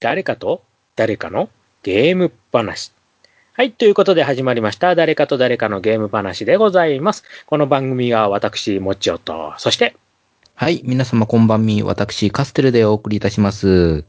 誰かと誰かのゲーム話。はい。ということで始まりました。誰かと誰かのゲーム話でございます。この番組は私、もちおと、そして、はい。皆様こんばんみ。私、カステルでお送りいたします。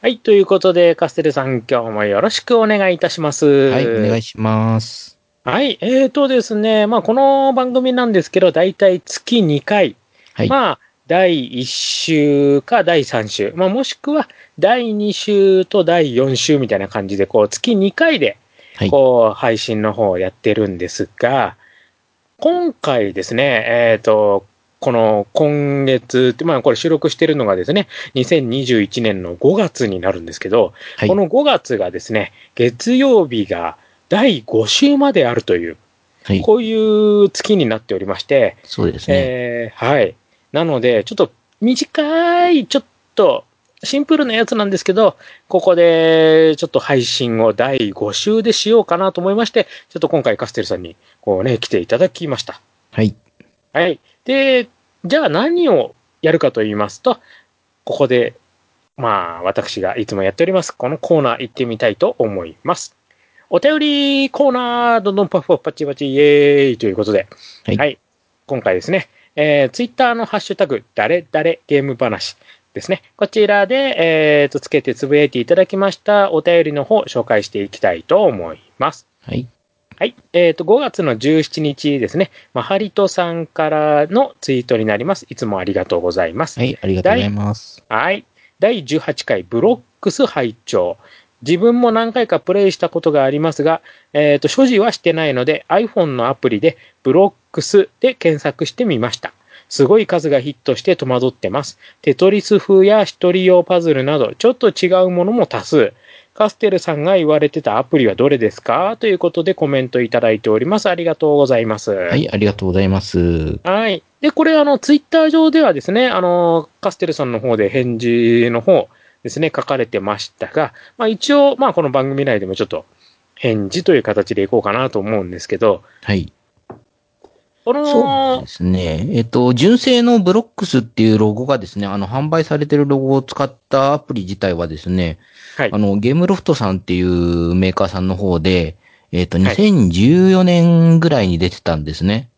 はい。ということで、カステルさん、今日もよろしくお願いいたします。はい。お願いします。はい。えーとですね、まあ、この番組なんですけど、だいたい月2回。はい。まあ、第1週か第3週。まあ、もしくは第2週と第4週みたいな感じで、こう、月2回で、はい。こう、配信の方をやってるんですが、今回ですね、えっ、と、この今月、まあこれ収録してるのがですね、2021年の5月になるんですけど、はいこの5月がですね、月曜日が第5週まであるという、はい。こういう月になっておりまして、そうですね。えーはい。なので、ちょっと短い、ちょっとシンプルなやつなんですけど、ここでちょっと配信を第5週でしようかなと思いまして、ちょっと今回カステルさんにこうね、来ていただきました。はい。はい。で、じゃあ何をやるかと言いますと、ここで、まあ、私がいつもやっております、このコーナー行ってみたいと思います。お便りコーナー、どんどんパフパフパチパチイエーイということで、はい今回ですね、えー、ツイッターのハッシュタグ、誰々ゲーム話ですね。こちらで、えー、と、つけてつぶやいていただきましたお便りの方、紹介していきたいと思います。はい。はい。えっ、と、5月の17日ですね。まハリトさんからのツイートになります。いつもありがとうございます。はい。ありがとうございます。はい。第18回ブロックス拝聴自分も何回かプレイしたことがありますが、えっ、と、所持はしてないので iPhone のアプリでブロックスで検索してみました。すごい数がヒットして戸惑ってます。テトリス風や一人用パズルなど、ちょっと違うものも多数。カステルさんが言われてたアプリはどれですか？ということでコメントいただいております。ありがとうございます。はい。ありがとうございます。はい。で、これ、あの、ツイッター上ではですね、あの、カステルさんの方で返事の方ですね、書かれてましたが、まあ一応、まあこの番組内でもちょっと返事という形でいこうかなと思うんですけど、はい。この、そうですね。えっと、純正のブロックスっていうロゴがですね、あの、販売されてるロゴを使ったアプリ自体はですね、はいあの、ゲームロフトさんっていうメーカーさんの方で、えっと、はい2014年ぐらいに出てたんですね。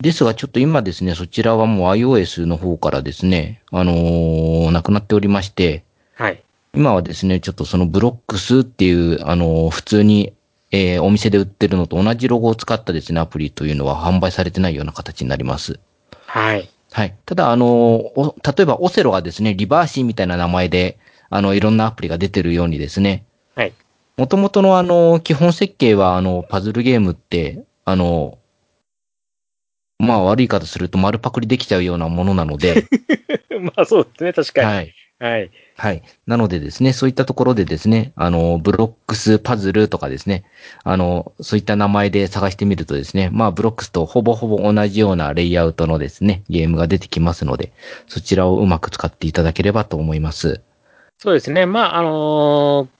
はい。ですが、ちょっと今ですね、そちらはもう iOS の方からですね、あのーなくなっておりまして、はい。今はですね、ちょっとそのブロックスっていう、あのー普通に、えーお店で売ってるのと同じロゴを使ったですね、アプリというのは販売されてないような形になります。はい。はい。ただ、あのーお例えばオセロがですね、リバーシーみたいな名前で、あの、いろんなアプリが出てるようにですね、はい。もともとのあの、基本設計はあの、パズルゲームって、あの、まあ悪い方すると丸パクリできちゃうようなものなので、まあそうですね、確かに。はい。はい。はい。なのでですね、そういったところでですね、あの、ブロックスパズルとかですね、あの、そういった名前で探してみるとですね、まあ、ブロックスとほぼほぼ同じようなレイアウトのですね、ゲームが出てきますので、そちらをうまく使っていただければと思います。そうですね。まあ、あのー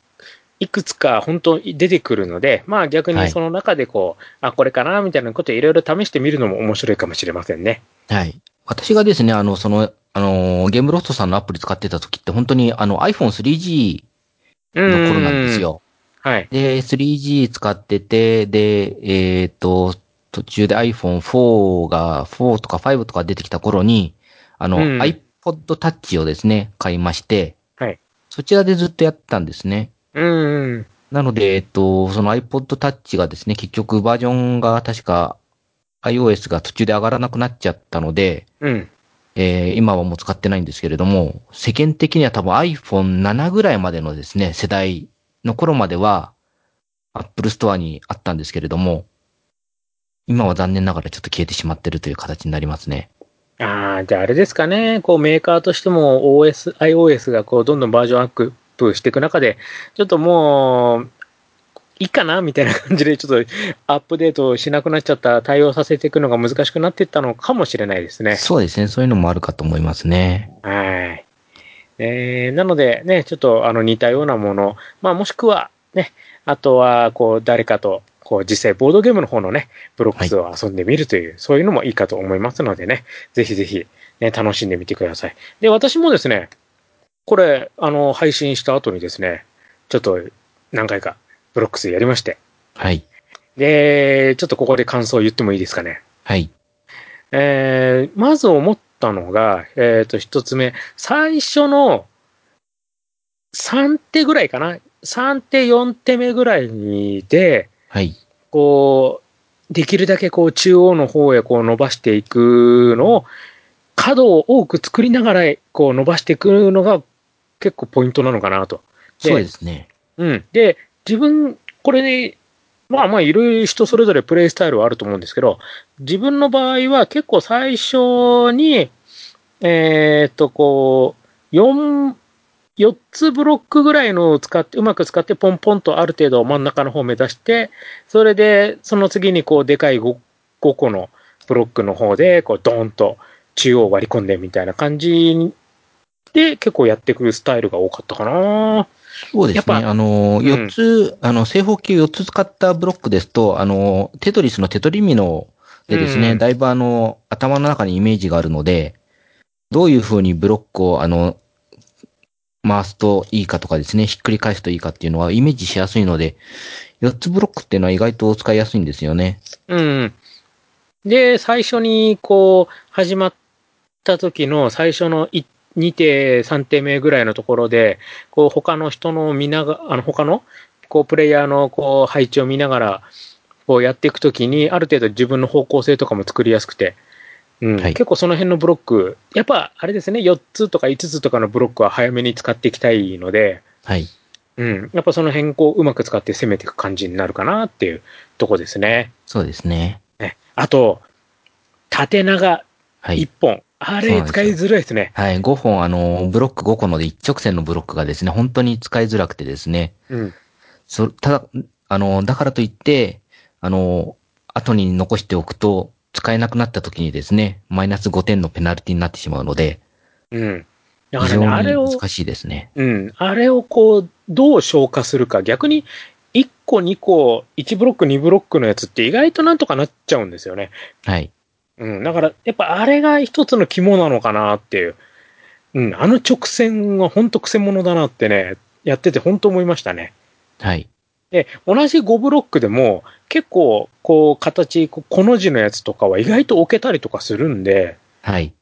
いくつか本当に出てくるので、まあ逆はいにその中でこう、あ、これかなみたいなことをいろいろ試してみるのも面白いかもしれませんね。はい。私がですね、あの、その、あの、ゲームロフトさんのアプリ使ってた時って本当にあの iPhone3G うの頃なんです。よ。はい。で、3G 使ってて、で、えっ、と、途中で iPhone4 が、4とか5とか出てきた頃に、あの、うん iPod Touch をですね、買いまして、はい。そちらでずっとやってたんですね。うん。なので、えっと、その iPod Touch がですね、結局バージョンが確か iOS が途中で上がらなくなっちゃったので、うん。えー今はもう使ってないんですけれども、世間的には多分 iPhone7 ぐらいまでのですね、世代の頃までは、Apple Store にあったんですけれども、今は残念ながらちょっと消えてしまってるという形になりますね。ああ、じゃああれですかね。こうメーカーとしても OS、iOS がこうどんどんバージョンアップしていく中で、ちょっともう、いいかなみたいな感じでちょっとアップデートしなくなっちゃった対応させていくのが難しくなっていったのかもしれないですね。そうですね、そういうのもあるかと思いますね。はい。えー、なのでね、ちょっとあの似たようなもの、まあもしくはね、あとはこう誰かとこう実際ボードゲームの方のね、ブロックスを遊んでみるという、そういうのもいいかと思いますのでね、ぜひぜひね、楽しんでみてください。で、私もですね、これ、あの、配信した後にですね、ちょっと何回かブロックスやりまして。はい。で、ちょっとここで感想を言ってもいいですかね。はい。えー、まず思ったのが、えっ、と、一つ目、最初の3手ぐらいかな ?3 手、4手目ぐらいにで、はい。こう、できるだけこう中央の方へこう伸ばしていくのを、角を多く作りながらこう伸ばしていくのが結構ポイントなのかなと。でそうですね。うん。で、自分、これね、まあまあ、いろいろ人それぞれプレイスタイルはあると思うんですけど、自分の場合は結構最初に、えーっと、こう、4、4つブロックぐらいのを使って、うまく使ってポンポンとある程度真ん中の方を目指して、それで、その次にこう、でかい 5, 5個のブロックの方で、こう、ドーンと中央を割り込んでみたいな感じで、結構やってくるスタイルが多かったかな。そうですね。やっぱあの、ん4つ、あの、正方形4つ使ったブロックですと、あの、テトリスのテトリミノでですね、うんだいぶあの、頭の中にイメージがあるので、どういう風にブロックを、あの、回すといいかとかですね、ひっくり返すといいかっていうのはイメージしやすいので、4つブロックっていうのは意外と使いやすいんですよね。うん。で、最初にこう、始まった時の最初のい2手、3手目ぐらいのところで、こう、他の人の見ながあの、他の、こう、プレイヤーのこう、配置を見ながら、こうやっていくときに、ある程度自分の方向性とかも作りやすくて、うん、はい結構その辺のブロック、やっぱあれですね、4つとか5つとかのブロックは早めに使っていきたいので、はい。うん、やっぱその辺こう、うまく使って攻めていく感じになるかなっていうとこですね。そうですね。ね。あと、縦長はい1。本。あれ、使いづらいですね。はい。5本、あの、ブロック5個ので一直線のブロックがですね、本当に使いづらくてですね、うん。そ、ただ、あの、だからといって、あの、後に残しておくと、使えなくなった時にですね、マイナス5点のペナルティになってしまうので、うん。だか非らね、あれを、難しいですね。うん。あれをこう、どう消化するか。逆に、1個、2個、1ブロック、2ブロックのやつって意外となんとかなっちゃうんですよね。はい。うん。だから、やっぱあれが一つの肝なのかなっていう。うん。あの直線は本当癖者だなってね、やってて本当思いましたね。はい。で、同じ5ブロックでも、結構、こう、形、ここの字のやつとかは意外と置けたりとかするんで、はい。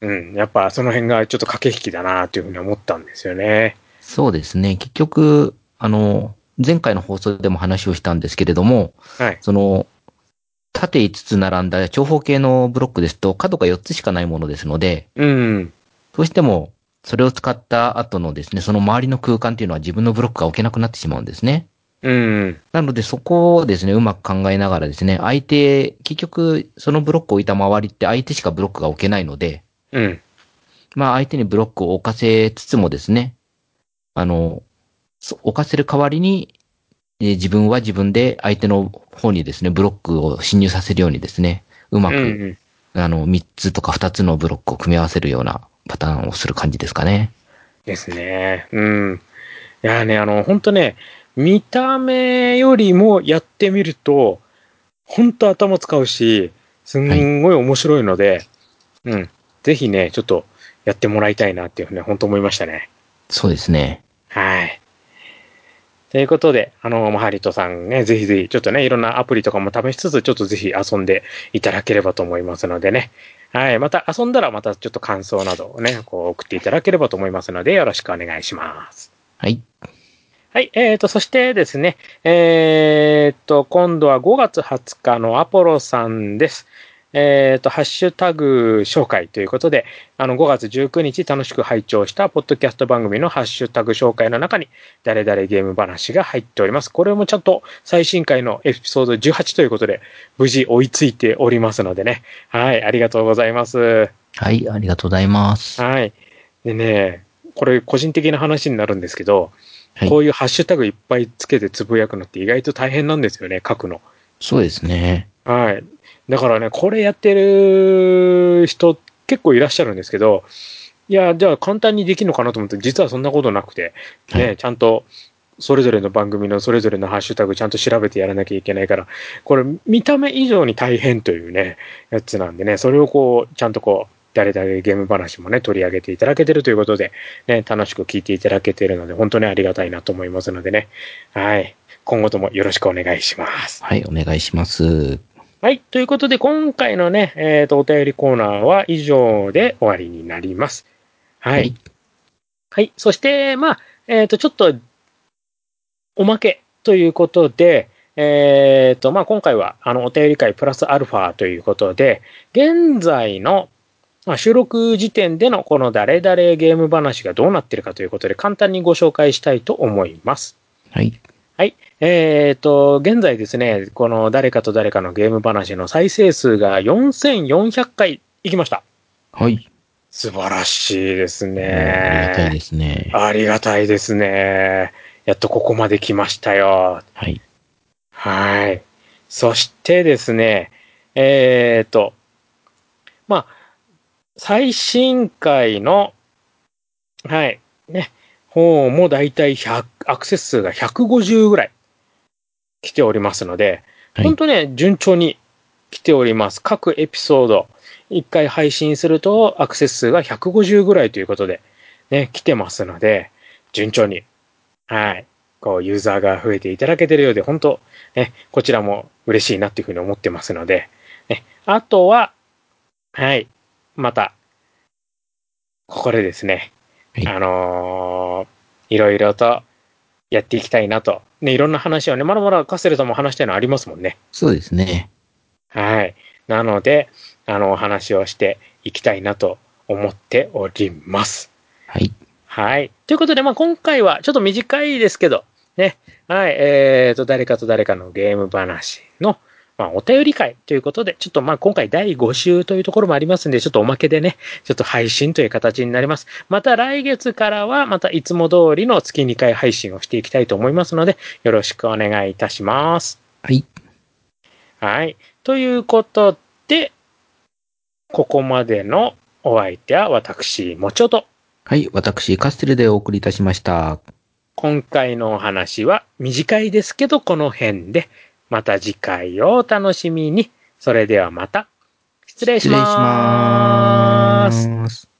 うん、やっぱその辺がちょっと駆け引きだなというふうに思ったんですよね。そうですね。結局、あの、前回の放送でも話をしたんですけれども、はい。その、縦5つ並んだ長方形のブロックですと、角が4つしかないものですので、うん。どうしても、それを使った後のですね、その周りの空間っていうのは自分のブロックが置けなくなってしまうんですね。うん。なのでそこをですね、うまく考えながらですね、相手、結局、そのブロックを置いた周りって相手しかブロックが置けないので、うん。まあ相手にブロックを置かせつつもですね、あの、そ置かせる代わりに、えー自分は自分で相手の方にですね、ブロックを侵入させるようにですね、うまうく、ん。あの、3つとか2つのブロックを組み合わせるようなパターンをする感じですかね。ですね。うん。いやね、あの、本当ね、見た目よりもやってみると、本当頭使うし、すんごい面白いので、うん。ぜひね、ちょっとやってもらいたいなっていうふうに本当思いましたね。そうですね。はい。ということで、あの、マハリトさんね、ぜひぜひ、ちょっとね、いろんなアプリとかも試しつつ、ちょっとぜひ遊んでいただければと思いますのでね。はい。また遊んだら、またちょっと感想などをね、こう送っていただければと思いますので、よろしくお願いします。はい。はい。えーと、そしてですね、えーと、今度は5月20日のアポロさんです。えーと、ハッシュタグ紹介ということで、あの、5月19日楽しく拝聴したポッドキャスト番組のハッシュタグ紹介の中に、誰々ゲーム話が入っております。これもちゃんと最新回のエピソード18ということで、無事追いついておりますのでね。はい。ありがとうございます。はい、ありがとうございます。はい。でね、これ個人的な話になるんですけど、はいこういうハッシュタグいっぱいつけてつぶやくのって意外と大変なんですよね、書くの。そうですね。はい。だからね、これやってる人結構いらっしゃるんですけど、いや、じゃあ簡単にできるのかなと思って、実はそんなことなくて、ね、はいちゃんと、それぞれの番組のそれぞれのハッシュタグちゃんと調べてやらなきゃいけないから、これ見た目以上に大変というね、やつなんでね、それをこう、ちゃんとこう、誰々ゲーム話もね、取り上げていただけてるということで、ね、楽しく聞いていただけているので、本当にありがたいなと思いますのでね。はい。今後ともよろしくお願いします。はい、お願いします。はい。ということで、今回のね、えっ、ー、と、お便りコーナーは以上で終わりになります。はい。はい。はい、そして、まあ、えっ、ー、と、ちょっと、おまけということで、えっ、ー、と、まあ、今回は、あの、お便り会プラスアルファということで、現在の、まあ、収録時点でのこの誰々ゲーム話がどうなってるかということで、簡単にご紹介したいと思います。はい。はい。えっ、ー、と、現在ですね、この誰かと誰かのゲーム話の再生数が4400回いきました。はい。素晴らしいですね。ありがたいですね。ありがたいですね。やっとここまで来ましたよ。はい。はい。そしてですね、えっ、ー、と、まあ、最新回の、はい、ね、方もだいたい100、アクセス数が150ぐらい来ておりますので、はい、本当ね、順調に来ております。各エピソード、1回配信するとアクセス数が150ぐらいということで、ね、来てますので、順調に、はい、こう、ユーザーが増えていただけているようで、本当、ね、こちらも嬉しいなっていうふうに思ってますので、ね、あとは、はい、また、ここでですね、はい、あのー、いろいろとやっていきたいなと。ね、いろんな話をね、まだまだカステルさんも話したいのありますもんね。そうですね。はい。なので、あの、お話をしていきたいなと思っております。はい。はい。ということで、まあ、今回はちょっと短いですけど、ね。はい。えっ、ー、と、誰かと誰かのゲーム話の、まあ、お便り会ということで、ちょっとまあ今回第5週というところもありますんで、ちょっとおまけでね、ちょっと配信という形になります。また来月からは、またいつも通りの月2回配信をしていきたいと思いますので、よろしくお願いいたします。はい。はい。ということで、ここまでのお相手は私、もちょと。はい、私、カステルでお送りいたしました。今回のお話は短いですけど、この辺で、また次回をお楽しみに。それではまた。失礼します。失礼します。